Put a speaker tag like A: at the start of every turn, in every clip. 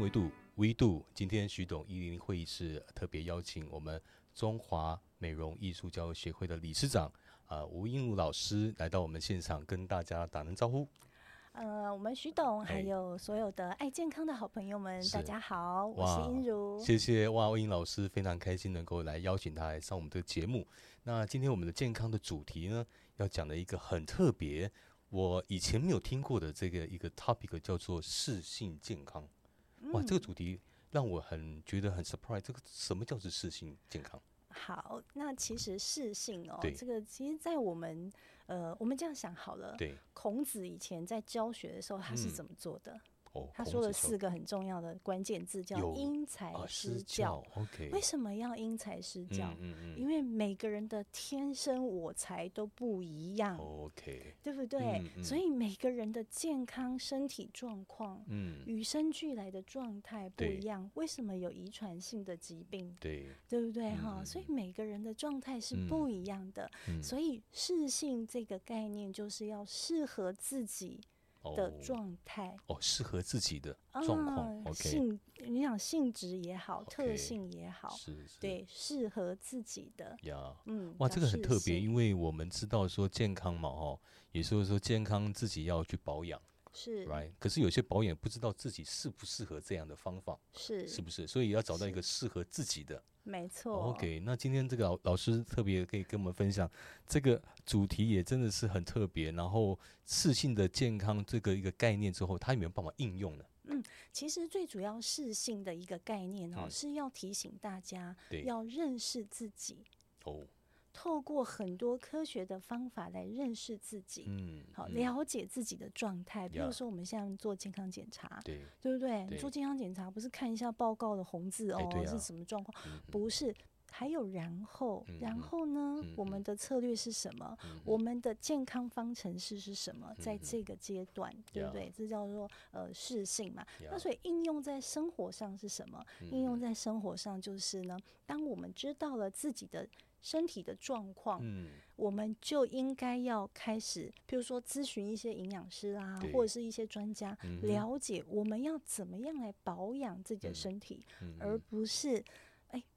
A: 维度维度，今天徐董一零会议室特别邀请我们中华美容艺术教育协会的理事长啊吴英如老师来到我们现场，跟大家打声招呼。
B: 呃，我们徐董还有所有的爱健康的好朋友们，大家好，我是英如。
A: 谢谢哇，英老师非常开心能够来邀请他来上我们这个节目。那今天我们的健康的主题呢，要讲的一个很特别，我以前没有听过的这个一个 topic 叫做视性健康。哇，这个主题让我很觉得很 surprise。这个什么叫做适性健康？
B: 好，那其实适性哦，这个其实，在我们呃，我们这样想好了，
A: 对，
B: 孔子以前在教学的时候，他是怎么做的？他说了四个很重要的关键字，叫因材施教。
A: OK，
B: 为什么要因材施教？嗯嗯，因为每个人的天生我材都不一样。
A: OK，
B: 对不对？所以每个人的健康身体状况，嗯，与生俱来的状态不一样。为什么有遗传性的疾病？
A: 对，
B: 对不对？哈，所以每个人的状态是不一样的。所以适性这个概念就是要适合自己。的状态
A: 哦，适合自己的状况。
B: 性，你想性质也好，特性也好，
A: 是，
B: 对，适合自己的
A: 呀。嗯，哇，这个很特别，因为我们知道说健康嘛，哦，也就是说健康自己要去保养。
B: 是
A: ，right。可是有些保养不知道自己适不适合这样的方法，
B: 是，
A: 是不是？所以要找到一个适合自己的。
B: 没错。
A: OK，那今天这个老老师特别可以跟我们分享这个主题，也真的是很特别。然后，适性的健康这个一个概念之后，它有没有办法应用呢？
B: 嗯，其实最主要适性的一个概念哦，是要提醒大家要认识自己哦。透过很多科学的方法来认识自己，嗯，好了解自己的状态。比如说，我们现在做健康检查，
A: 对，
B: 对不对？做健康检查不是看一下报告的红字哦，是什么状况？不是，还有然后，然后呢？我们的策略是什么？我们的健康方程式是什么？在这个阶段，对不对？这叫做呃适性嘛。那所以应用在生活上是什么？应用在生活上就是呢，当我们知道了自己的。身体的状况，嗯，我们就应该要开始，比如说咨询一些营养师啊，或者是一些专家，了解我们要怎么样来保养自己的身体，而不是。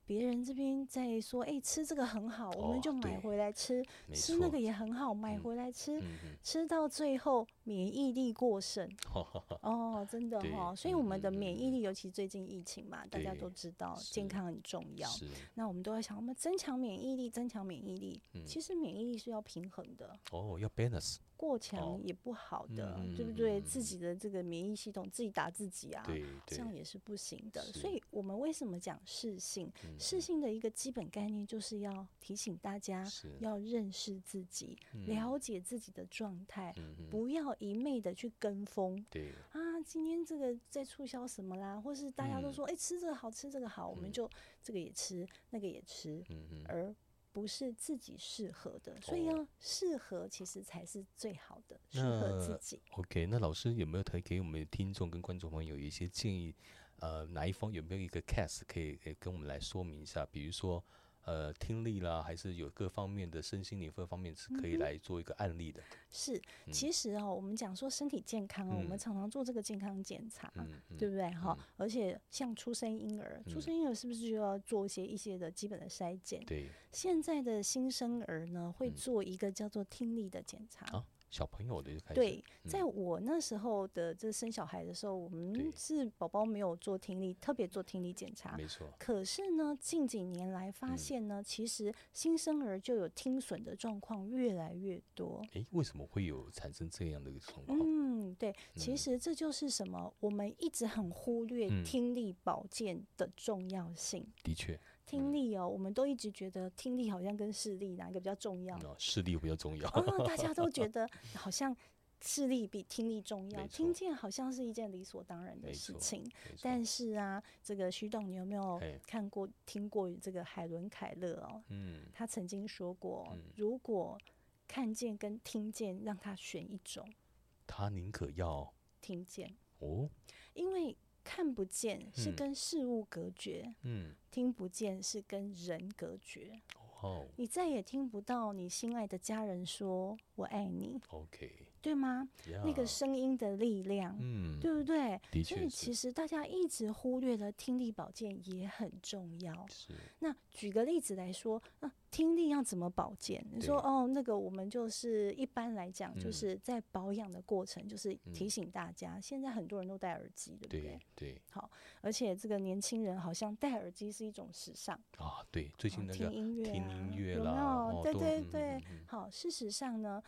B: 别人这边在说，哎，吃这个很好，我们就买回来吃；吃那个也很好，买回来吃。吃到最后免疫力过剩，哦，真的哈。所以我们的免疫力，尤其最近疫情嘛，大家都知道健康很重要。那我们都在想，我们增强免疫力，增强免疫力。其实免疫力是要平衡的。
A: 哦，要 balance。
B: 过强也不好的，对不对？自己的这个免疫系统自己打自己啊，这样也是不行的。所以，我们为什么讲适性？适性的一个基本概念就是要提醒大家，要认识自己，了解自己的状态，不要一昧的去跟风。
A: 对
B: 啊，今天这个在促销什么啦，或是大家都说，哎，吃这个好吃，这个好，我们就这个也吃，那个也吃，而。不是自己适合的，所以要适合，其实才是最好的，适合自己。
A: OK，那老师有没有可以给我们听众跟观众朋友一些建议？呃，哪一方有没有一个 case 可以可以跟我们来说明一下？比如说。呃，听力啦，还是有各方面的身心灵各方面是可以来做一个案例的。
B: 是，其实哦，我们讲说身体健康哦，我们常常做这个健康检查，对不对？哈，而且像出生婴儿，出生婴儿是不是就要做一些一些的基本的筛检？
A: 对。
B: 现在的新生儿呢，会做一个叫做听力的检查。
A: 小朋友的就开始
B: 对，在我那时候的这生小孩的时候，我们是宝宝没有做听力，特别做听力检查，
A: 没错。
B: 可是呢，近几年来发现呢，其实新生儿就有听损的状况越来越多。
A: 诶，为什么会有产生这样的一个状况？
B: 嗯，对，其实这就是什么？我们一直很忽略听力保健的重要性。
A: 的确。
B: 听力哦，我们都一直觉得听力好像跟视力哪一个比较重要？
A: 视力比较重要。
B: 哦，大家都觉得好像视力比听力重要，听见好像是一件理所当然的事情。但是啊，这个徐董，你有没有看过、听过这个海伦·凯勒哦？嗯，他曾经说过，如果看见跟听见让他选一种，
A: 他宁可要
B: 听见哦，因为。看不见是跟事物隔绝，嗯，听不见是跟人隔绝。哦，你再也听不到你心爱的家人说“我爱你”。
A: OK，
B: 对吗？那个声音的力量，嗯，对不对？所以其实大家一直忽略了听力保健也很重要。
A: 是。
B: 那举个例子来说，那听力要怎么保健？你说哦，那个我们就是一般来讲，就是在保养的过程，就是提醒大家，现在很多人都戴耳机，对不对？
A: 对。
B: 好，而且这个年轻人好像戴耳机是一种时尚
A: 啊。对，最近那个听
B: 音乐，
A: 听音乐
B: 有没有？对对对。好，事实上呢。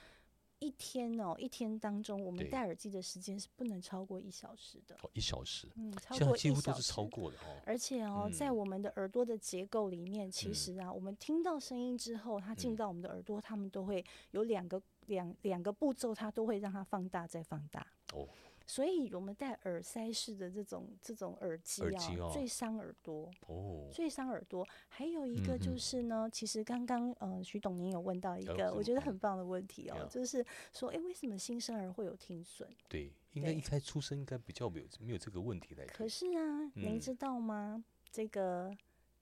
B: 一天哦，一天当中，我们戴耳机的时间是不能超过一小时的。
A: 哦，一小时，
B: 嗯，超过
A: 几乎都是超过的哦。
B: 而且哦，在我们的耳朵的结构里面，其实啊，我们听到声音之后，它进到我们的耳朵，它们都会有两个两两个步骤，它都会让它放大再放大。哦。所以，我们戴耳塞式的这种这种耳机啊，最伤耳朵哦，最伤耳朵。还有一个就是呢，其实刚刚呃，徐董您有问到一个我觉得很棒的问题哦，就是说，哎，为什么新生儿会有听损？
A: 对，应该一开出生应该比较没有没有这个问题来。
B: 可是啊，您知道吗？这个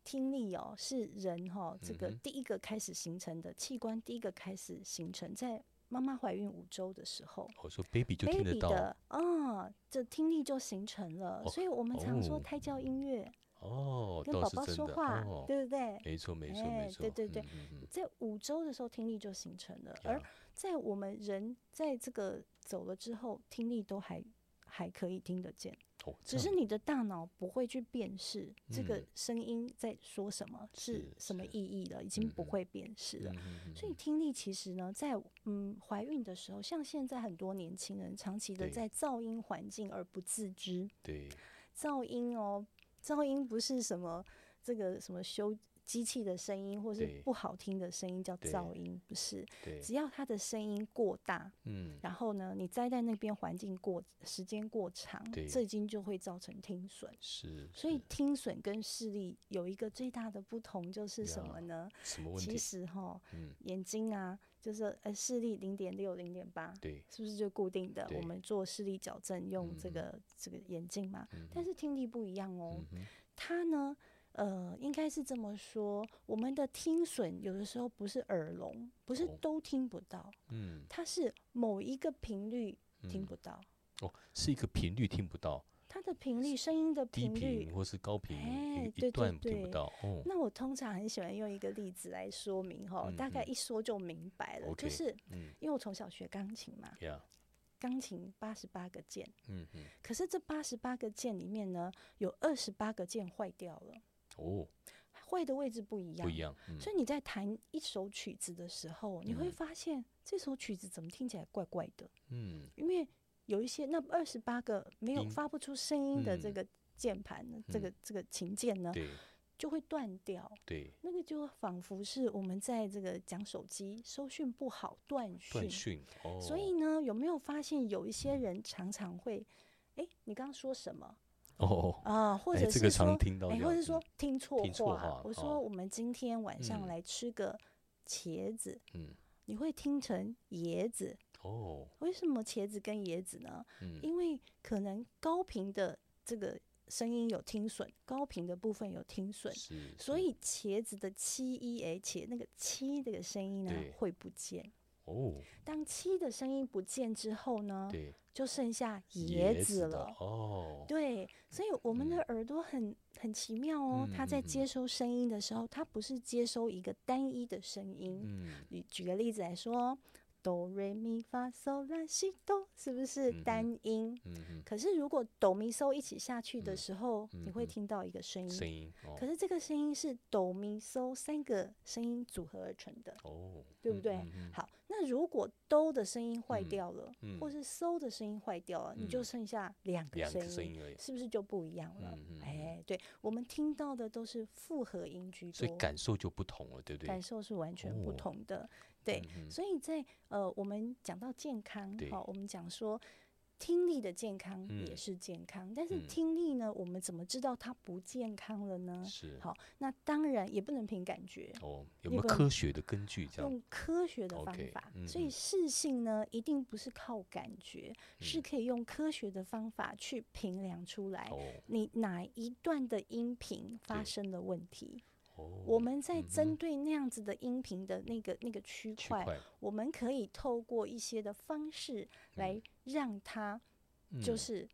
B: 听力哦，是人哈这个第一个开始形成的器官，第一个开始形成在。妈妈怀孕五周的时候，
A: 我说 baby 就听得到
B: 啊，这听力就形成了。所以我们常说胎教音乐
A: 哦，
B: 跟宝宝说话，对不对？
A: 没错，没错，没错。
B: 对对对，在五周的时候听力就形成了，而在我们人在这个走了之后，听力都还还可以听得见。只是你的大脑不会去辨识这个声音在说什么，是什么意义了，已经不会辨识了。所以听力其实呢，在嗯怀孕的时候，像现在很多年轻人长期的在噪音环境而不自知。
A: 对，
B: 噪音哦，噪音不是什么这个什么修。机器的声音，或是不好听的声音叫噪音，不是？只要它的声音过大，嗯，然后呢，你栽在那边环境过时间过长，这已经就会造成听损。
A: 是，
B: 所以听损跟视力有一个最大的不同就是什么呢？
A: 什么问题？
B: 其实哈，眼睛啊，就是呃视力零点六、零点八，
A: 对，
B: 是不是就固定的？我们做视力矫正用这个这个眼镜嘛，但是听力不一样哦，它呢？呃，应该是这么说，我们的听损有的时候不是耳聋，不是都听不到，嗯，它是某一个频率听不到，
A: 哦，是一个频率听不到，
B: 它的频率，声音的频率，
A: 或是高频，
B: 哎，
A: 对对对，听不到。哦，
B: 那我通常很喜欢用一个例子来说明哈，大概一说就明白了，就是，因为我从小学钢琴嘛，钢琴八十八个键，嗯嗯，可是这八十八个键里面呢，有二十八个键坏掉了。哦，坏的位置不一样，
A: 不一样。
B: 所以你在弹一首曲子的时候，你会发现这首曲子怎么听起来怪怪的。嗯，因为有一些那二十八个没有发不出声音的这个键盘，这个这个琴键呢，就会断掉。
A: 对，
B: 那个就仿佛是我们在这个讲手机收讯不好断讯。
A: 断讯。哦。
B: 所以呢，有没有发现有一些人常常会，哎，你刚刚说什么？
A: 哦
B: 啊，或者
A: 是
B: 说，
A: 哎，
B: 或者是说听错话。我说我们今天晚上来吃个茄子，嗯，你会听成椰子哦？为什么茄子跟椰子呢？嗯，因为可能高频的这个声音有听损，高频的部分有听损，所以茄子的七一 H 那个七这个声音呢会不见。哦，当七的声音不见之后呢？
A: 对。
B: 就剩下野子了哦，对，所以我们的耳朵很很奇妙哦，它在接收声音的时候，它不是接收一个单一的声音。嗯，你举个例子来说。哆瑞咪发嗦拉西哆，是不是单音？嗯可是如果哆咪嗦一起下去的时候，你会听到一个声音。
A: 声音。
B: 可是这个声音是哆咪嗦三个声音组合而成的。哦。对不对？好，那如果哆的声音坏掉了，或是嗦的声音坏掉了，你就剩下两个声音，是不是就不一样了？哎，对，我们听到的都是复合音居多，
A: 所以感受就不同了，对不对？
B: 感受是完全不同的。对，所以在呃，我们讲到健康，好，我们讲说听力的健康也是健康，但是听力呢，我们怎么知道它不健康了呢？
A: 是
B: 好，那当然也不能凭感觉
A: 哦，有没有科学的根据？这样
B: 用科学的方法，所以视性呢，一定不是靠感觉，是可以用科学的方法去评量出来，你哪一段的音频发生了问题。我们在针对那样子的音频的那个那个区块，我们可以透过一些的方式来让它，就是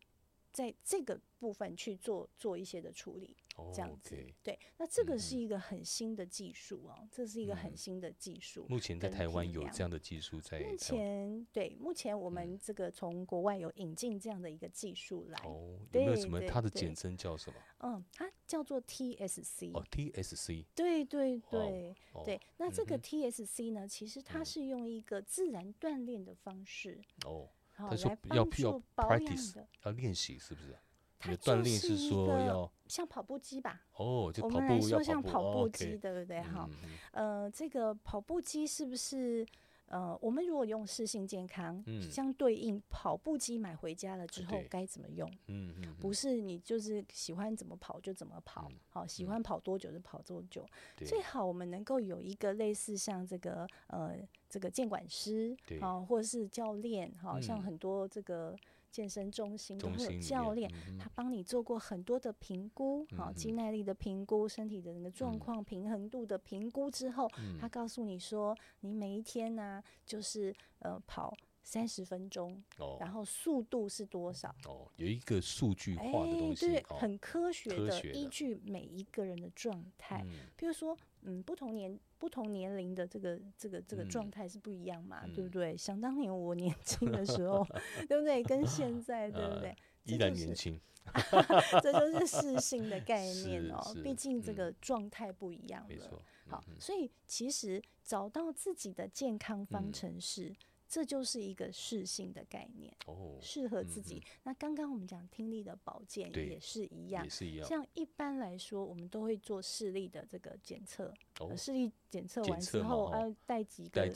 B: 在这个部分去做做一些的处理。这样子，对，那这个是一个很新的技术哦，这是一个很新的技术。
A: 目前在台湾有这样的技术在。
B: 目前对，目前我们这个从国外有引进这样的一个技术来。
A: 哦，有没有什么？它的简称叫什么？
B: 嗯，它叫做 TSC。
A: 哦，TSC。
B: 对对对对，那这个 TSC 呢，其实它是用一个自然锻炼的方式
A: 哦，来帮助保养的，要练习是不是？它锻炼是说要
B: 像跑步机吧？
A: 哦，
B: 我们来说像跑步机，对不对？哈，呃，这个跑步机是不是？呃，我们如果用视性健康，相对应跑步机买回家了之后该怎么用？嗯嗯，不是你就是喜欢怎么跑就怎么跑，好，喜欢跑多久就跑多久。最好我们能够有一个类似像这个呃这个监管师啊，或者是教练，好像很多这个。健身中心都会有教练，他帮你做过很多的评估，好，肌耐力的评估，身体的那个状况、平衡度的评估之后，他告诉你说，你每一天呢，就是呃跑三十分钟，然后速度是多少？
A: 哦，有一个数据化的东西，
B: 对，很科学的依据每一个人的状态，比如说。嗯，不同年不同年龄的这个这个这个状态是不一样嘛，对不对？想当年我年轻的时候，对不对？跟现在对不对？
A: 依然年轻，
B: 这就是适性的概 念哦。毕竟这个状态不一样了。好，所以其实找到自己的健康方程式。这就是一个适性的概念，哦，适合自己。那刚刚我们讲听力的保健也是一样，
A: 也是一样。
B: 像一般来说，我们都会做视力的这个检测，视力检测完之后，要戴几个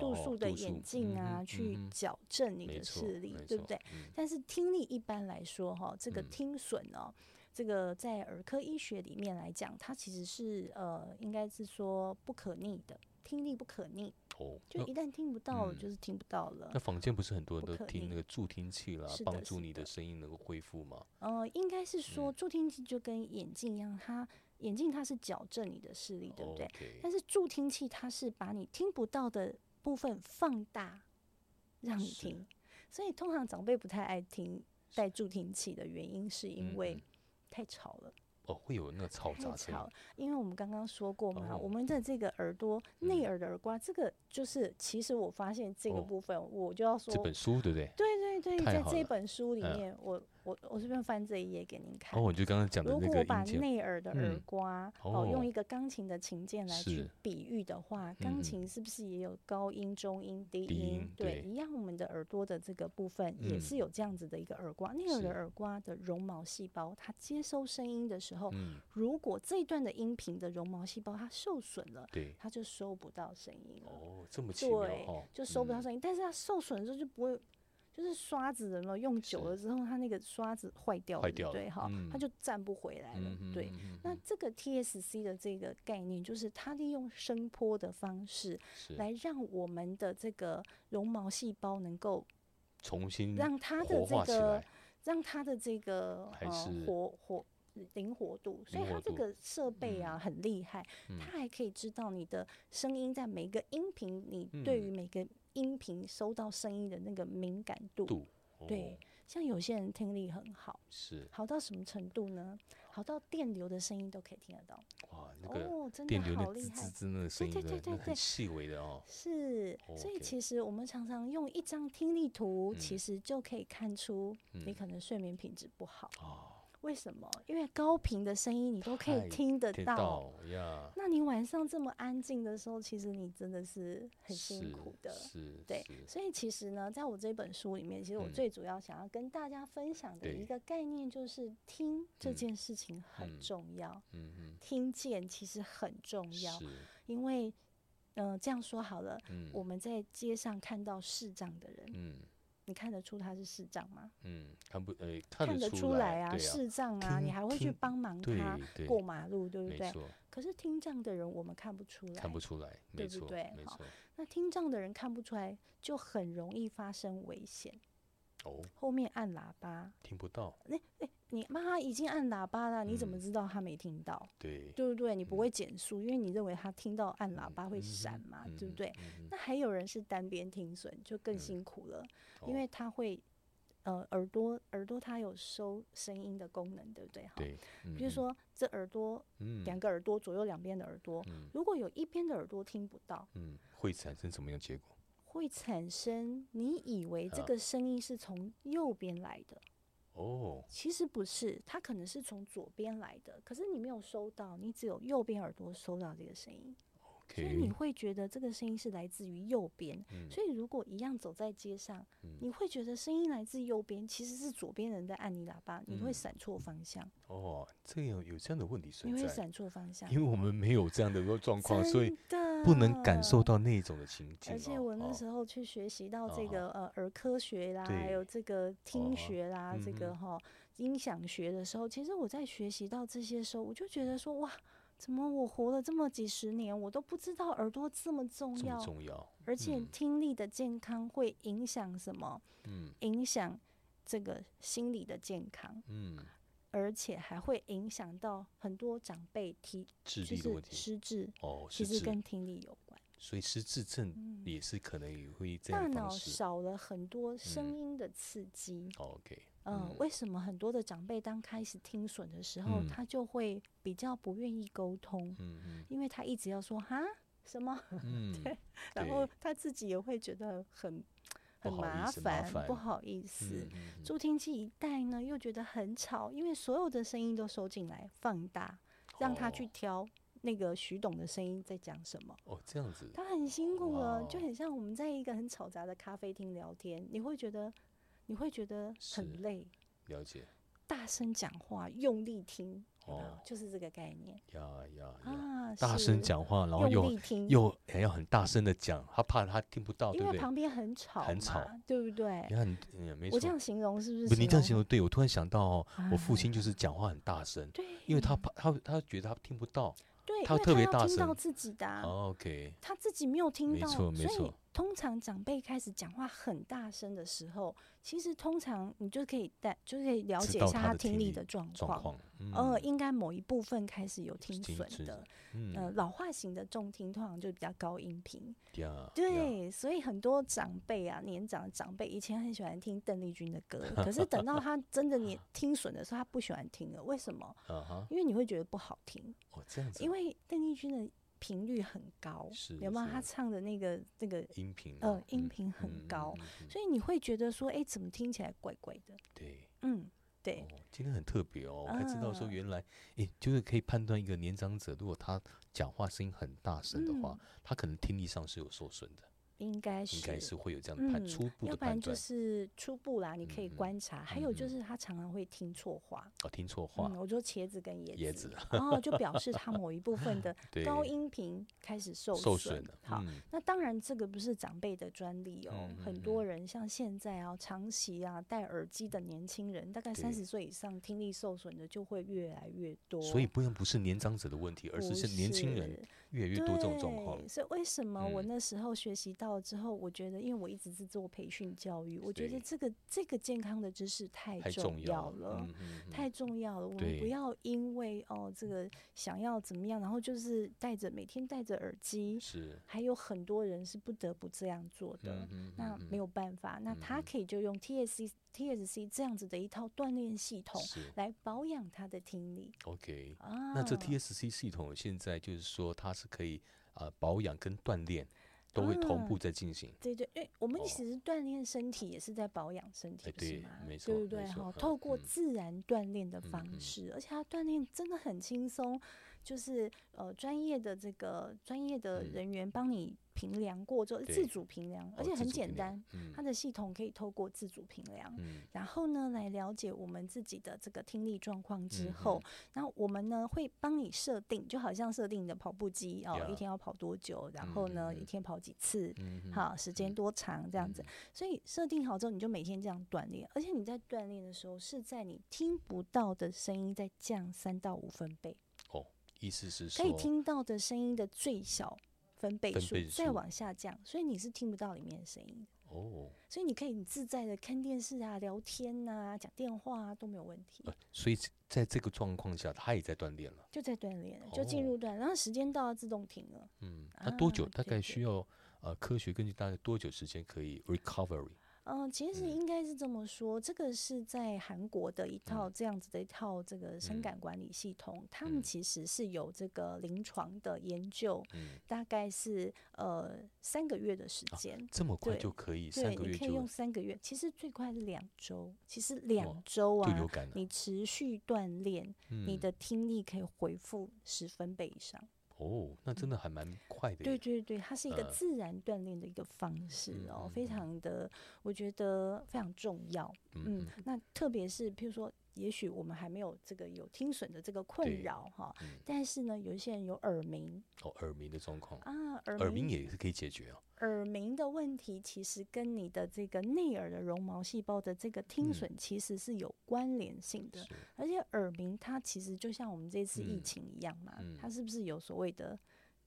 A: 度
B: 数的眼镜啊，去矫正你的视力，对不对？但是听力一般来说，哈，这个听损呢，这个在儿科医学里面来讲，它其实是呃，应该是说不可逆的。听力不可逆，哦，就一旦听不到，就是听不到了。
A: 那房间不是很多人都听那个助听器啦，帮助你的声音能够恢复吗？
B: 呃，应该是说助听器就跟眼镜一样，它眼镜它是矫正你的视力，对不对？但是助听器它是把你听不到的部分放大，让你听。所以通常长辈不太爱听带助听器的原因，是因为太吵了。
A: 哦，会有那个嘈杂声。
B: 因为我们刚刚说过嘛，我们的这个耳朵内耳的耳刮，这个就是其实我发现这个部分，我就要说
A: 这本书对不对？
B: 对对对，在这本书里面，我我我这边翻这一页给您看。
A: 哦，我就刚刚讲的那个
B: 如果把内耳的耳刮哦，用一个钢琴的琴键来去比喻的话，钢琴是不是也有高音、中音、低音？对，一样，我们的耳朵的这个部分也是有这样子的一个耳刮。内耳的耳刮的绒毛细胞，它接收声音的时候，如果这一段的音频的绒毛细胞它受损了，
A: 对，
B: 它就收不到声音了。
A: 哦，这么奇妙
B: 哦，就收不到声音。但是它受损的时候就不会。就是刷子的嘛，用久了之后，它那个刷子坏掉了，对哈，它就站不回来了。对，那这个 TSC 的这个概念，就是它利用声波的方式来让我们的这个绒毛细胞能够
A: 重新
B: 让它的这个让它的这个呃活活灵活度，所以它这个设备啊很厉害，它还可以知道你的声音在每个音频，你对于每个。音频收到声音的那个敏感度，对，像有些人听力很好，
A: 是。
B: 好到什么程度呢？好到电流的声音都可以听得到。
A: 哇，那个电流的滋滋滋那个声音，对对对对，细微的哦。
B: 是，所以其实我们常常用一张听力图，其实就可以看出你可能睡眠品质不好。为什么？因为高频的声音你都可以听得到，那你晚上这么安静的时候，其实你真的是很辛苦的。
A: 是，
B: 对。所以其实呢，在我这本书里面，其实我最主要想要跟大家分享的一个概念，就是听这件事情很重要。嗯嗯。听见其实很重要，因为，嗯，这样说好了，我们在街上看到视障的人，嗯。你看得出他是视障吗？
A: 嗯，看不，呃，
B: 看
A: 得
B: 出来啊，视障啊，你还会去帮忙他过马路，对不对？可是听障的人，我们看不出来，
A: 看不出来，
B: 对不对？好，那听障的人看不出来，就很容易发生危险。哦，后面按喇叭，
A: 听不到。
B: 哎哎，你妈妈已经按喇叭了，你怎么知道他没听到？
A: 对，
B: 对不对？你不会减速，因为你认为他听到按喇叭会闪嘛，对不对？那还有人是单边听损，就更辛苦了，因为他会呃耳朵耳朵它有收声音的功能，对不对？
A: 对，
B: 比如说这耳朵，两个耳朵左右两边的耳朵，如果有一边的耳朵听不到，
A: 嗯，会产生什么样结果？
B: 会产生你以为这个声音是从右边来的。
A: 哦，
B: 其实不是，它可能是从左边来的，可是你没有收到，你只有右边耳朵收到这个声音，所以你会觉得这个声音是来自于右边。所以如果一样走在街上，你会觉得声音来自右边，其实是左边人在按你喇叭，你会闪错方向。
A: 哦，这样有这样的问题存
B: 在，你会闪错方向，
A: 因为我们没有这样的一个状况，所以。不能感受到那种的情景。
B: 而且我那时候去学习到这个呃耳科学啦，还有这个听学啦，这个哈音响学的时候，其实我在学习到这些时候，我就觉得说哇，怎么我活了这么几十年，我都不知道耳朵这么重要，
A: 重要。
B: 而且听力的健康会影响什么？嗯，影响这个心理的健康。嗯。而且还会影响到很多长辈提，就是失智
A: 哦，
B: 其实跟听力有关。
A: 所以失智症也是可能也会这
B: 样。大脑少了很多声音的刺激。
A: OK，
B: 嗯，为什么很多的长辈当开始听损的时候，他就会比较不愿意沟通？嗯嗯，因为他一直要说哈什么，嗯，对，然后他自己也会觉得很。很麻烦，不好意思。助听器一戴呢，又觉得很吵，因为所有的声音都收进来，放大，让他去挑那个徐董的声音在讲什么。
A: 哦，这样子，
B: 他很辛苦了，就很像我们在一个很嘈杂的咖啡厅聊天，你会觉得，你会觉得很累。
A: 了解。
B: 大声讲话，用力听。哦，就是这个概念。
A: 呀呀啊！大声讲话，然后又又还要很大声的讲，他怕他听不到，
B: 因为旁边很吵，
A: 很吵，
B: 对不对？
A: 你看，没错。
B: 我这样形容是不是？
A: 你这样形容对，我突然想到，我父亲就是讲话很大声，
B: 对，
A: 因为他怕他他觉得他听不到，
B: 对，
A: 他特别大声，
B: 听到自己的
A: ，OK，
B: 他自己没有听到，
A: 没错没错。
B: 通常长辈开始讲话很大声的时候，其实通常你就可以带，就可以了解一下他听力的状况。呃，应该某一部分开始有听损的。呃，老化型的重听通常就比较高音频。对，所以很多长辈啊，年长的长辈以前很喜欢听邓丽君的歌，可是等到他真的年听损的时候，他不喜欢听了。为什么？因为你会觉得不好听。
A: 哦，这样子。
B: 因为邓丽君的。频率很高，有没有？他唱的那个那个
A: 音频，
B: 呃，音频很高，所以你会觉得说，哎，怎么听起来怪怪的？
A: 对，
B: 嗯，对。
A: 今天很特别哦，我才知道说，原来，哎，就是可以判断一个年长者，如果他讲话声音很大声的话，他可能听力上是有受损的。
B: 应该是
A: 应该是会有这样的判初步的判断，
B: 要不然就是初步啦，你可以观察。还有就是他常常会听错话，
A: 哦，听错话。
B: 我说茄子跟
A: 椰子，
B: 然后就表示他某一部分的 高音频开始受损。好，那当然这个不是长辈的专利哦，很多人像现在啊，长期啊戴耳机的年轻人，大概三十岁以上听力受损的就会越来越多。
A: 所以不用不是年长者的问题，而是是年轻人越来越多这种状况。
B: 所以为什么我那时候学习到？之后，我觉得，因为我一直是做培训教育，我觉得这个这个健康的知识太重要了，太重要了。我们不要因为哦，这个想要怎么样，然后就是戴着每天戴着耳机，
A: 是
B: 还有很多人是不得不这样做的。那没有办法，那他可以就用 TSC TSC 这样子的一套锻炼系统来保养他的听力。
A: OK，那这 TSC 系统现在就是说它是可以啊保养跟锻炼。都会同步在进行。
B: 对对，因为我们其实锻炼身体也是在保养身体，
A: 是
B: 吗？
A: 对
B: 不对？哈，透过自然锻炼的方式，而且它锻炼真的很轻松，就是呃专业的这个专业的人员帮你。评量过之后，自主评量，而且很简单，它的系统可以透过自主评量，然后呢来了解我们自己的这个听力状况之后，那我们呢会帮你设定，就好像设定你的跑步机哦，一天要跑多久，然后呢一天跑几次，好时间多长这样子，所以设定好之后，你就每天这样锻炼，而且你在锻炼的时候是在你听不到的声音在降三到五分贝
A: 哦，意思是
B: 可以听到的声音的最小。分贝数再往下降，所以你是听不到里面的声音。
A: 哦，
B: 所以你可以很自在的看电视啊、聊天啊、讲电话啊都没有问题。
A: 所以在这个状况下，他也在锻炼了，
B: 就在锻炼，就进入锻，然后时间到了自动停了。
A: 嗯，那多久？大概需要呃，科学根据大概多久时间可以 recovery？
B: 嗯，其实应该是这么说，这个是在韩国的一套这样子的一套这个声感管理系统，他们其实是有这个临床的研究，大概是呃三个月的时间，
A: 这么快就可以？对，
B: 你可以用三个月，其实最快是两周，其实两周啊，你持续锻炼，你的听力可以恢复十分倍以上。
A: 哦，那真的还蛮快的。
B: 对对对，它是一个自然锻炼的一个方式哦，非常的，我觉得非常重要。嗯，那特别是譬如说。也许我们还没有这个有听损的这个困扰哈，但是呢，有一些人有耳鸣
A: 哦，耳鸣的状况
B: 啊，
A: 耳鸣也是可以解决哦。
B: 耳鸣的问题其实跟你的这个内耳的绒毛细胞的这个听损其实是有关联性的，而且耳鸣它其实就像我们这次疫情一样嘛，它是不是有所谓的？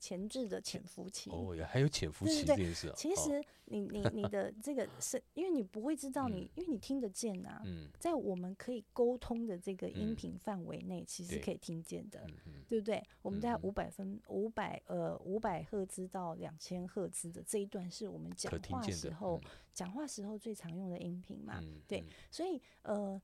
B: 前置的潜伏期
A: 哦，还有潜伏期这件事。
B: 其实你你 你的这个是，因为你不会知道你，因为你听得见啊，在我们可以沟通的这个音频范围内，其实可以听见的，对不对？我们在五百分五百呃五百赫兹到两千赫兹的这一段，是我们讲话时候讲话时候最常用的音频嘛？对，所以呃，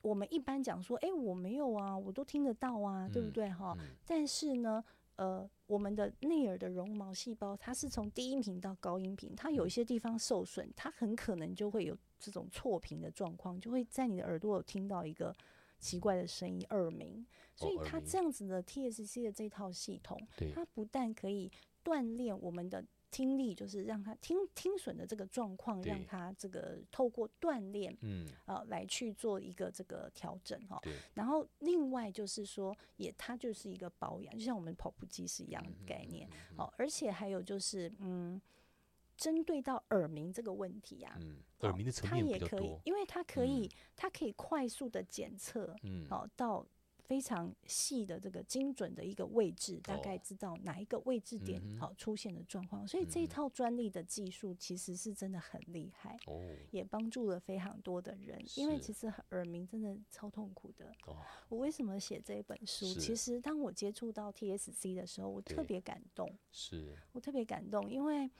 B: 我们一般讲说，哎，我没有啊，我都听得到啊，对不对？哈，但是呢。呃，我们的内耳的绒毛细胞，它是从低音频到高音频，它有一些地方受损，它很可能就会有这种错频的状况，就会在你的耳朵有听到一个奇怪的声音，耳鸣。所以它这样子的 TSC 的这套系统，它不但可以锻炼我们的。听力就是让他听听损的这个状况，让他这个透过锻炼，嗯，呃，来去做一个这个调整哈。然后另外就是说，也它就是一个保养，就像我们跑步机是一样的概念。好，而且还有就是，嗯，针对到耳鸣这个问题啊，
A: 嗯，耳鸣的层面
B: 比较多，因为它可以，它可以快速的检测，嗯，哦到。非常细的这个精准的一个位置，大概知道哪一个位置点好出现的状况，所以这一套专利的技术其实是真的很厉害，也帮助了非常多的人。因为其实耳鸣真的超痛苦的。我为什么写这本书？其实当我接触到 TSC 的时候，我特别感动。
A: 是
B: 我特别感动，因为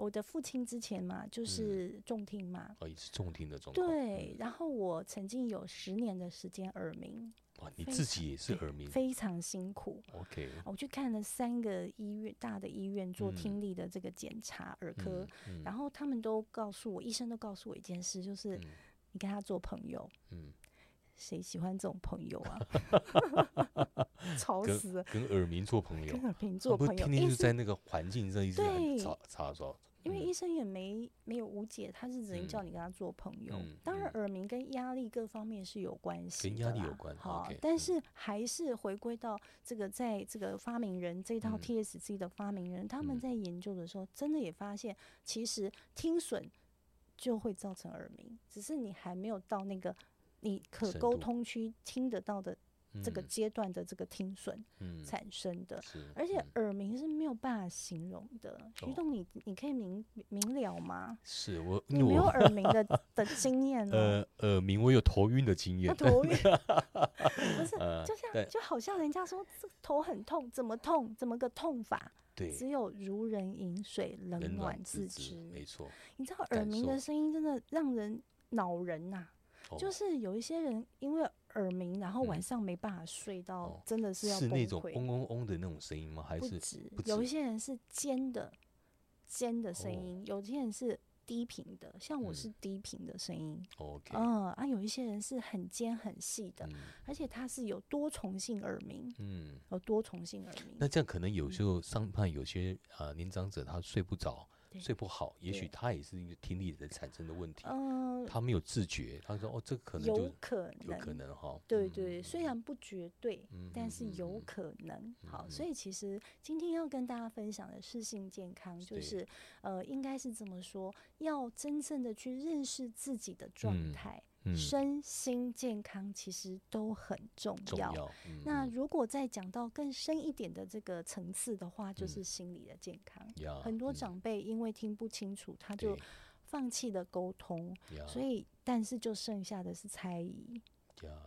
B: 我的父亲之前嘛就是重听嘛，
A: 哦，也是重听的状况。
B: 对，然后我曾经有十年的时间耳鸣。
A: 哇，你自己也是耳鸣，
B: 非常辛苦。
A: OK，
B: 我去看了三个医院，大的医院做听力的这个检查，耳科，然后他们都告诉我，医生都告诉我一件事，就是你跟他做朋友，嗯，谁喜欢这种朋友啊？吵死了！
A: 跟耳鸣做朋友，
B: 跟耳鸣做朋友，
A: 天天就在那个环境这一直吵吵吵。
B: 因为医生也没没有无解，他是只能叫你跟他做朋友。当然，耳鸣跟压力各方面是有关系
A: 的，跟压力有关。
B: 好，但是还是回归到这个，在这个发明人这套 TSG 的发明人，他们在研究的时候，真的也发现，其实听损就会造成耳鸣，只是你还没有到那个你可沟通区听得到的。这个阶段的这个听损产生的，而且耳鸣是没有办法形容的。徐总，你你可以明明了吗？
A: 是我
B: 你没有耳鸣的 的经验
A: 呃，耳鸣我有头晕的经验。
B: 头晕 不是，就像就好像人家说这头很痛，怎么痛？怎么个痛法？
A: 对，
B: 只有如人饮水，冷暖自知。
A: 没错，
B: 你知道耳鸣的声音真的让人恼人呐。就是有一些人因为耳鸣，然后晚上没办法睡到，真的是要
A: 是那种嗡嗡嗡的那种声音吗？还是
B: 不止？有一些人是尖的尖的声音，有些人是低频的，像我是低频的声音。
A: OK，
B: 嗯啊，有一些人是很尖很细的，而且他是有多重性耳鸣，嗯，有多重性耳鸣。
A: 那这样可能有时候上半有些啊年长者他睡不着。睡不好，也许他也是一个听力的产生的问题。嗯，他没有自觉，他说：“哦，这个可能
B: 有可能，
A: 有可能哈。”
B: 对对，虽然不绝对，但是有可能。好，所以其实今天要跟大家分享的是性健康，就是呃，应该是这么说，要真正的去认识自己的状态。身心健康其实都很重要。那如果再讲到更深一点的这个层次的话，就是心理的健康。很多长辈因为听不清楚，他就放弃了沟通，所以但是就剩下的是猜疑。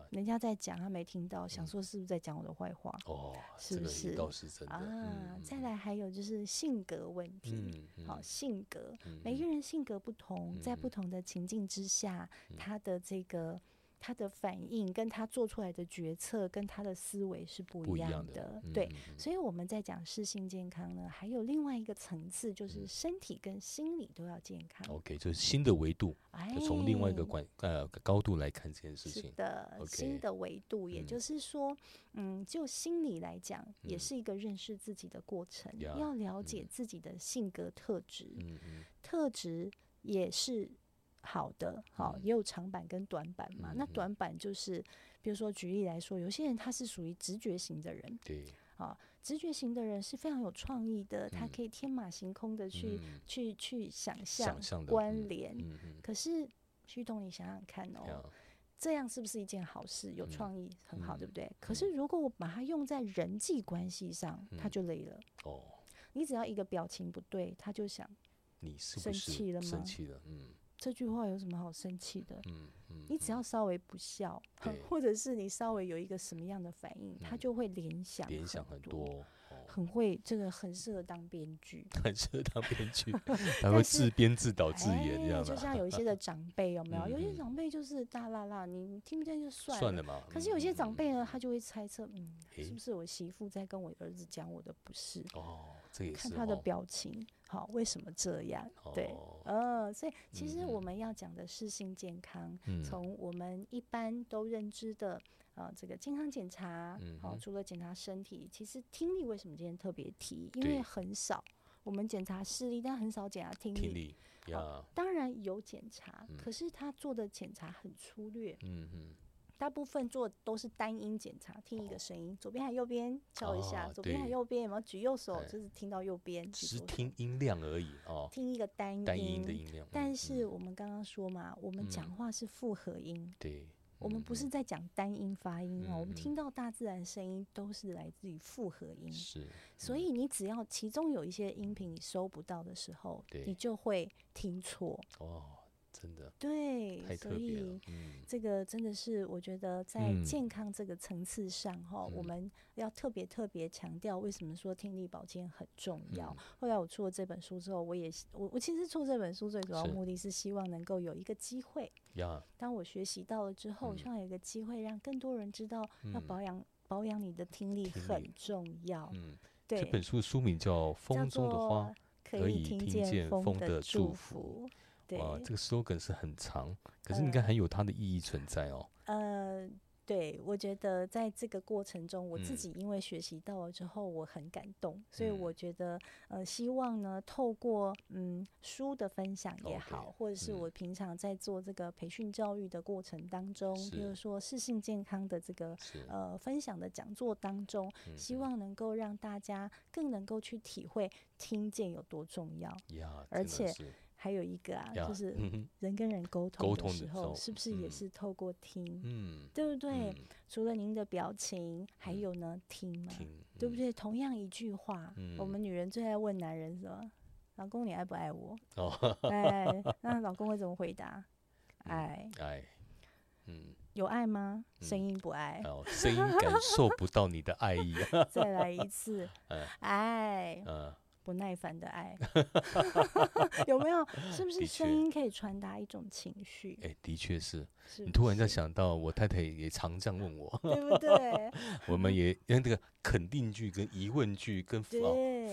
B: 人家在讲，他没听到，想说是不是在讲我的坏话？
A: 哦，
B: 是不是？
A: 倒是真的
B: 啊。再来还有就是性格问题，好，性格，每个人性格不同，在不同的情境之下，他的这个。他的反应跟他做出来的决策跟他的思维是不一样的，对，所以我们在讲视性健康呢，还有另外一个层次，就是身体跟心理都要健康。
A: OK，就是新的维度，就从另外一个观呃高度来看这件事情。
B: 是的，新的维度，也就是说，嗯，就心理来讲，也是一个认识自己的过程，要了解自己的性格特质，特质也是。好的，好，也有长板跟短板嘛。那短板就是，比如说举例来说，有些人他是属于直觉型的人，
A: 对，
B: 啊，直觉型的人是非常有创意的，他可以天马行空的去去去想象关联。可是旭东，你想想看哦，这样是不是一件好事？有创意很好，对不对？可是如果我把它用在人际关系上，他就累了。哦，你只要一个表情不对，他就想
A: 你是
B: 生气了吗？
A: 生气了，嗯。
B: 这句话有什么好生气的？嗯嗯，你只要稍微不笑，或者是你稍微有一个什么样的反应，他就会联想
A: 联想很多，
B: 很会这个很适合当编剧，
A: 很适合当编剧，他会自编自导自演这样
B: 就像有一些的长辈有 没有？有些长辈就是大啦啦，你听不见就算
A: 算了嘛。
B: 可是有些长辈呢，他就会猜测，嗯，是不是我媳妇在跟我儿子讲我的不是？
A: 哦，这也
B: 是看他的表情。好，为什么这样？对，嗯，所以其实我们要讲的是性健康，从我们一般都认知的呃这个健康检查，好，除了检查身体，其实听力为什么今天特别提？因为很少我们检查视力，但很少检查听力。
A: 听力，
B: 当然有检查，可是他做的检查很粗略。嗯嗯。大部分做都是单音检查，听一个声音，左边还右边敲一下，左边还右边有没有举右手，就是听到右边，
A: 只听音量而已哦。
B: 听一个单音，
A: 单音的音量。
B: 但是我们刚刚说嘛，我们讲话是复合音，
A: 对，
B: 我们不是在讲单音发音哦。我们听到大自然声音都是来自于复合音，
A: 是。
B: 所以你只要其中有一些音频你收不到的时候，你就会听错
A: 哦。真的
B: 对，所以这个真的是我觉得在健康这个层次上哈，我们要特别特别强调，为什么说听力保健很重要？后来我出了这本书之后，我也我我其实出这本书最主要目的是希望能够有一个机会，当我学习到了之后，我希望有一个机会让更多人知道，要保养保养你的听力很重要。嗯，对，
A: 这本书的书名叫《风中的花》，
B: 可以
A: 听
B: 见风
A: 的
B: 祝
A: 福。哇，这个 slogan 是很长，可是应该很有它的意义存在哦。
B: 呃，对，我觉得在这个过程中，我自己因为学习到了之后，我很感动，所以我觉得呃，希望呢，透过嗯书的分享也好，或者是我平常在做这个培训教育的过程当中，比如说适性健康的这个呃分享的讲座当中，希望能够让大家更能够去体会听见有多重要，而且。还有一个啊，就是人跟人沟通的时候，是不是也是透过听？嗯，对不对？除了您的表情，还有呢，听嘛，对不对？同样一句话，我们女人最爱问男人什么？老公，你爱不爱我？哦，哎，那老公会怎么回答？爱，
A: 爱，嗯，
B: 有爱吗？声音不爱，
A: 哦，声音感受不到你的爱意。
B: 再来一次，爱，嗯。不耐烦的爱，有没有？是不是声音可以传达一种情绪？
A: 哎，的确是。你突然在想到，我太太也常这样问我，
B: 对不对？
A: 我们也因为这个肯定句、跟疑问句、跟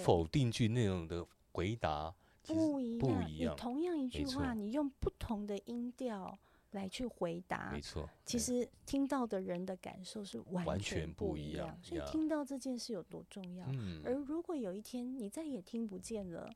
A: 否定句那种的回答
B: 不一样。
A: 不一样。
B: 同样一句话，你用不同的音调。来去回答，
A: 没错。
B: 其实听到的人的感受是完全不一样，所以听到这件事有多重要。而如果有一天你再也听不见了，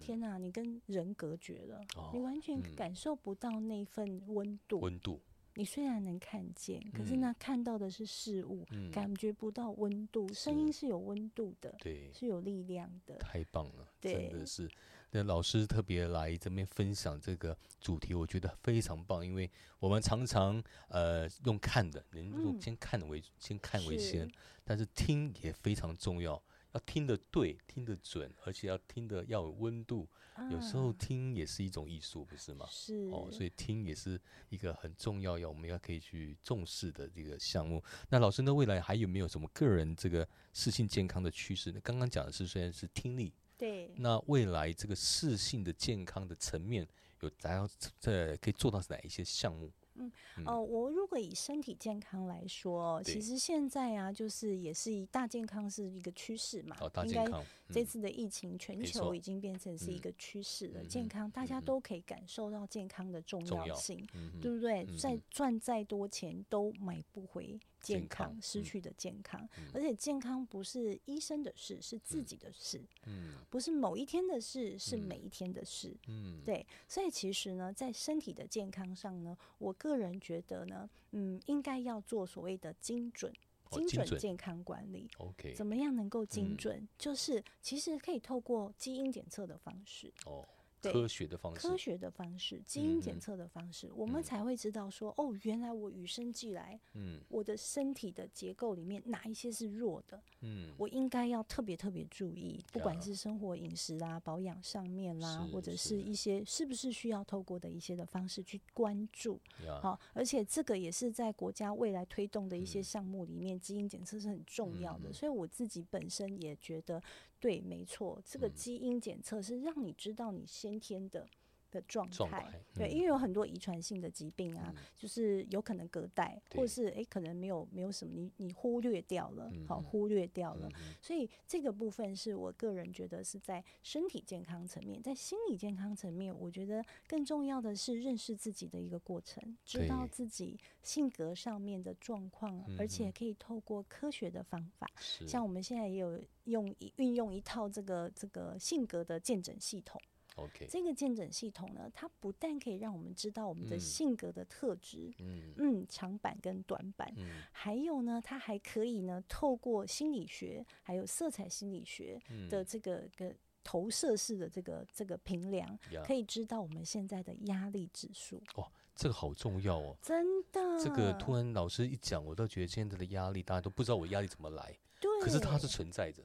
B: 天哪，你跟人隔绝了，你完全感受不到那份温度。
A: 温度。
B: 你虽然能看见，可是那看到的是事物，感觉不到温度。声音是有温度的，
A: 对，
B: 是有力量的。
A: 太棒了，真的是。那老师特别来这边分享这个主题，我觉得非常棒，因为我们常常呃用看的，能用先看为先看为先，但是听也非常重要，要听得对，听得准，而且要听得要有温度。有时候听也是一种艺术，不是吗？
B: 是
A: 哦，所以听也是一个很重要要我们要可以去重视的这个项目。那老师那，未来还有没有什么个人这个视性健康的趋势那？刚刚讲的是虽然是听力，
B: 对，
A: 那未来这个适性的健康的层面有达到这可以做到哪一些项目？
B: 嗯，哦，我如果以身体健康来说，其实现在啊，就是也是以大健康是一个趋势嘛。
A: 哦，大健康。
B: 这次的疫情，全球已经变成是一个趋势了。健康，大家都可以感受到健康的重要性，对不对？再赚再多钱都买不回健康，失去的健康。而且健康不是医生的事，是自己的事。嗯，不是某一天的事，是每一天的事。嗯，对。所以其实呢，在身体的健康上呢，我个人觉得呢，嗯，应该要做所谓的精准。精准健康管理
A: ，OK，
B: 怎么样能够精准？就是其实可以透过基因检测的方式。哦。
A: 科学的方式，
B: 科学的方式，基因检测的方式，我们才会知道说，哦，原来我与生俱来，嗯，我的身体的结构里面哪一些是弱的，嗯，我应该要特别特别注意，不管是生活饮食啦、保养上面啦，或者是一些是不是需要透过的一些的方式去关注，好，而且这个也是在国家未来推动的一些项目里面，基因检测是很重要的，所以我自己本身也觉得。对，没错，这个基因检测是让你知道你先天的。的状态，对，因为有很多遗传性的疾病啊，就是有可能隔代，或者是哎，可能没有没有什么，你你忽略掉了，好忽略掉了，所以这个部分是我个人觉得是在身体健康层面，在心理健康层面，我觉得更重要的是认识自己的一个过程，知道自己性格上面的状况，而且可以透过科学的方法，像我们现在也有用运用一套这个这个性格的鉴诊系统。
A: OK，
B: 这个鉴诊系统呢，它不但可以让我们知道我们的性格的特质，嗯嗯，长板跟短板，嗯，还有呢，它还可以呢，透过心理学还有色彩心理学的这个个投射式的这个这个评量，可以知道我们现在的压力指数。
A: 哦，这个好重要哦，
B: 真的。
A: 这个突然老师一讲，我都觉得现在的压力，大家都不知道我压力怎么来，
B: 对，
A: 可是它是存在着。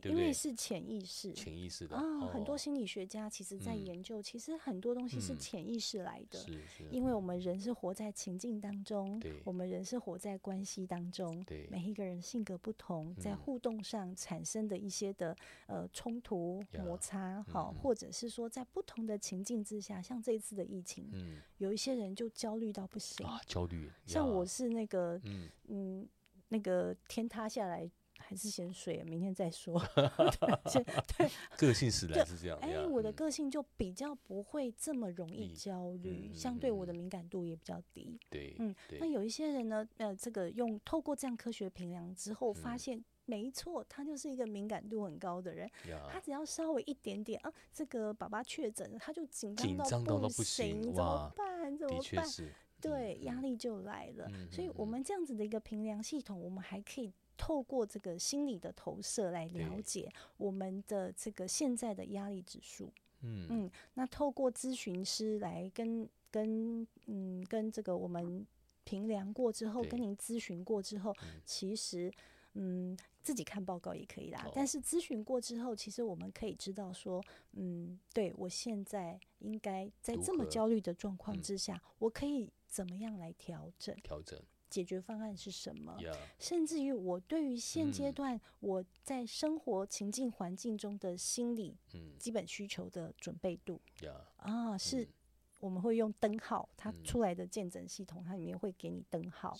B: 对，因为是潜意识，
A: 潜意识的。
B: 啊，很多心理学家其实在研究，其实很多东西是潜意识来的。
A: 是
B: 是，因为。我们人是活在情境当中，我们人是活在关系当中，
A: 对，
B: 每一个人性格不同，在互动上产生的一些的呃冲突摩擦，好，或者是说在不同的情境之下，像这次的疫情，嗯，有一些人就焦虑到不行
A: 啊，焦虑，
B: 像我是那个，嗯。嗯，那个天塌下来。还是先睡，明天再说。对，
A: 个性使然是这样。
B: 哎，我的个性就比较不会这么容易焦虑，相对我的敏感度也比较低。
A: 对，嗯，
B: 那有一些人呢，呃，这个用透过这样科学评量之后，发现没错，他就是一个敏感度很高的人。他只要稍微一点点啊，这个爸爸确诊，他就紧张到不行，怎么办？怎么办？对，压力就来了。所以，我们这样子的一个评量系统，我们还可以。透过这个心理的投射来了解我们的这个现在的压力指数。嗯嗯，那透过咨询师来跟跟嗯跟这个我们评量过之后，跟您咨询过之后，其实嗯自己看报告也可以啦。但是咨询过之后，其实我们可以知道说，嗯，对我现在应该在这么焦虑的状况之下，我可以怎么样来调整？
A: 调整。
B: 解决方案是什么？甚至于我对于现阶段我在生活情境环境中的心理基本需求的准备度，啊，是我们会用灯号，它出来的见证系统，它里面会给你灯号，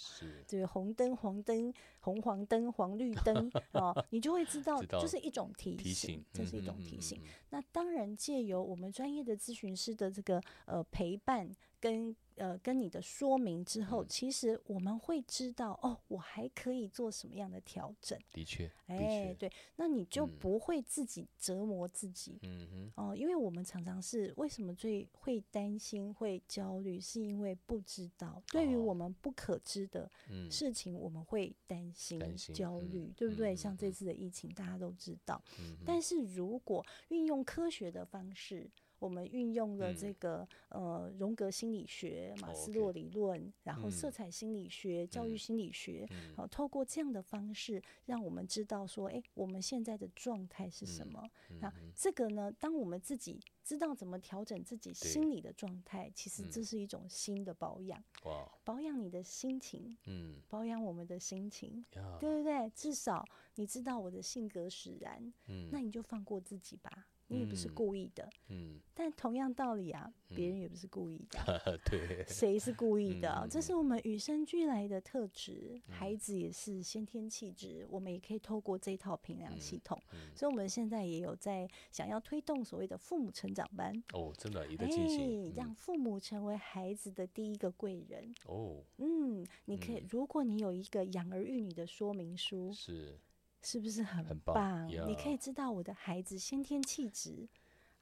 B: 就是红灯、黄灯、红黄灯、黄绿灯啊，你就会知道，就是一种提醒，这是一种提醒。那当然，借由我们专业的咨询师的这个呃陪伴跟。呃，跟你的说明之后，其实我们会知道哦，我还可以做什么样的调整。
A: 的确，
B: 哎，对，那你就不会自己折磨自己。嗯哼，哦，因为我们常常是为什么最会担心、会焦虑，是因为不知道。对于我们不可知的事情，我们会担心、焦虑，对不对？像这次的疫情，大家都知道。但是如果运用科学的方式。我们运用了这个呃荣格心理学、马斯洛理论，然后色彩心理学、教育心理学，好，透过这样的方式，让我们知道说，哎，我们现在的状态是什么？那这个呢，当我们自己。知道怎么调整自己心理的状态，其实这是一种新的保养。哇！保养你的心情，嗯，保养我们的心情，对不对？至少你知道我的性格使然，嗯，那你就放过自己吧。你也不是故意的，嗯，但同样道理啊，别人也不是故意的，
A: 对，
B: 谁是故意的？这是我们与生俱来的特质，孩子也是先天气质，我们也可以透过这套评量系统，所以我们现在也有在想要推动所谓的父母成长班
A: 哦，真的，也在进行，
B: 让父母成为孩子的第一个贵人哦，嗯，你可以，如果你有一个养儿育女的说明书
A: 是。
B: 是不是很棒？你可以知道我的孩子先天气质。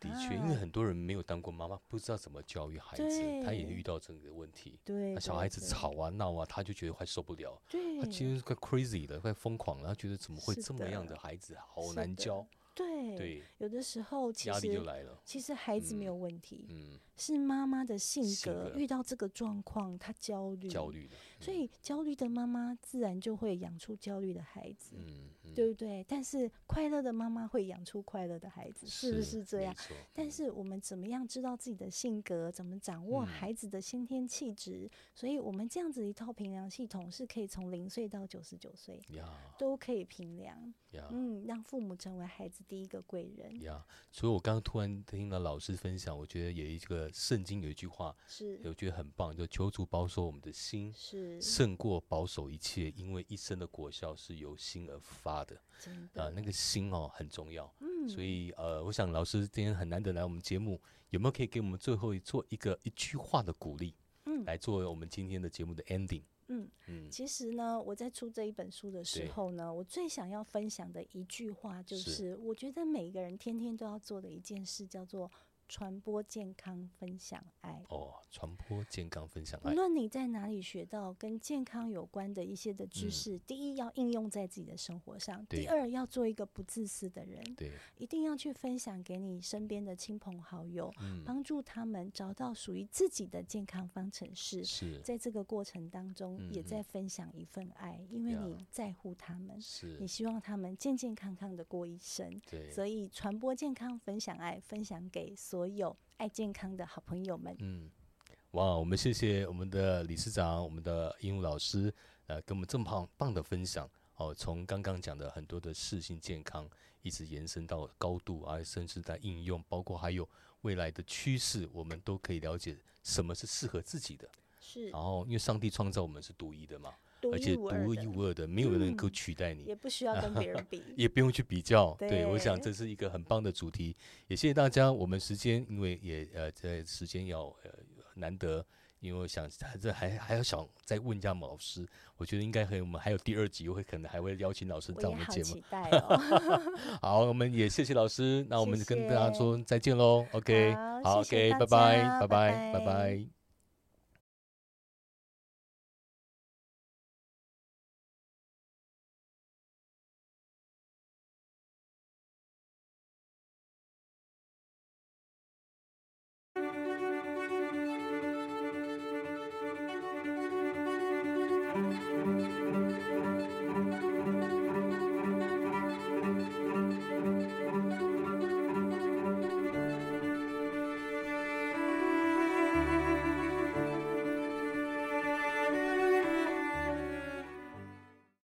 A: 的确，因为很多人没有当过妈妈，不知道怎么教育孩子，他也遇到这个问题。
B: 对，
A: 小孩子吵啊闹啊，他就觉得快受不了。对，他其实快 crazy 了，快疯狂了，他觉得怎么会这么样的孩子好难教。
B: 对，有的时候其实
A: 就来了。
B: 其实孩子没有问题，嗯，是妈妈的性格遇到这个状况，她焦虑，
A: 焦虑
B: 所以焦虑的妈妈自然就会养出焦虑的孩子，嗯，对不对？但是快乐的妈妈会养出快乐的孩子，是不是这样？但是我们怎么样知道自己的性格？怎么掌握孩子的先天气质？所以我们这样子一套评量系统是可以从零岁到九十九岁都可以评量，嗯，让父母成为孩子第一个贵人。
A: 呀，所以我刚刚突然听了老师分享，我觉得有一个圣经有一句话，
B: 是
A: 我觉得很棒，就求主保守我们的心
B: 是。
A: 胜过保守一切，因为一生的果效是由心而发的。啊，那个心哦很重要。嗯，所以呃，我想老师今天很难得来我们节目，有没有可以给我们最后做一个一句话的鼓励？嗯，来作为我们今天的节目的 ending。
B: 嗯嗯，其实呢，我在出这一本书的时候呢，我最想要分享的一句话就是，我觉得每个人天天都要做的一件事叫做。传播健康，分享爱。
A: 哦，传播健康，分享爱。
B: 无论你在哪里学到跟健康有关的一些的知识，第一要应用在自己的生活上；第二要做一个不自私的人。
A: 对，
B: 一定要去分享给你身边的亲朋好友，帮助他们找到属于自己的健康方程式。
A: 是，
B: 在这个过程当中，也在分享一份爱，因为你在乎他们，
A: 是
B: 你希望他们健健康康的过一生。
A: 对，
B: 所以传播健康，分享爱，分享给所。所有爱健康的好朋友们，
A: 嗯，哇，我们谢谢我们的理事长，我们的鹦鹉老师，呃，给我们这么棒棒的分享哦。从刚刚讲的很多的适性健康，一直延伸到高度，而甚至在应用，包括还有未来的趋势，我们都可以了解什么是适合自己的。
B: 是，
A: 然后因为上帝创造我们是独一的嘛。
B: 而
A: 且独一无二的，没有人能够取代你，
B: 也不需要跟别人比，
A: 也不用去比较。对，我想这是一个很棒的主题，也谢谢大家。我们时间因为也呃在时间要呃难得，因为我想这还还要想再问一下老师，我觉得应该和我们还有第二集，会可能还会邀请老师在我们节目。好，我们也谢谢老师，那我们跟大家说再见喽。OK，好，OK，拜拜，拜拜，拜拜。